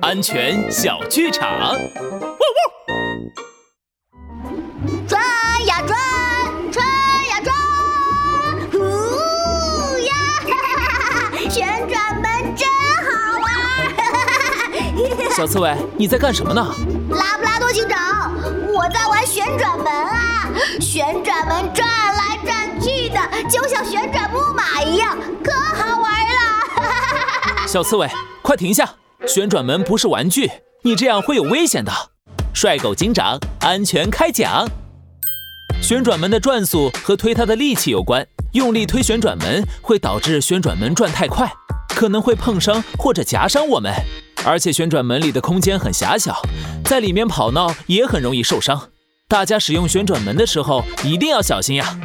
安全小剧场。转呀转，转呀转，呼呀！旋转门真好玩。小刺猬，你在干什么呢？拉布拉多警长，我在玩旋转门啊！旋转门转来转去的，就像旋转木马一样，可好玩了。小刺猬，快停下！旋转门不是玩具，你这样会有危险的。帅狗警长，安全开讲。旋转门的转速和推它的力气有关，用力推旋转门会导致旋转门转太快，可能会碰伤或者夹伤我们。而且旋转门里的空间很狭小，在里面跑闹也很容易受伤。大家使用旋转门的时候一定要小心呀。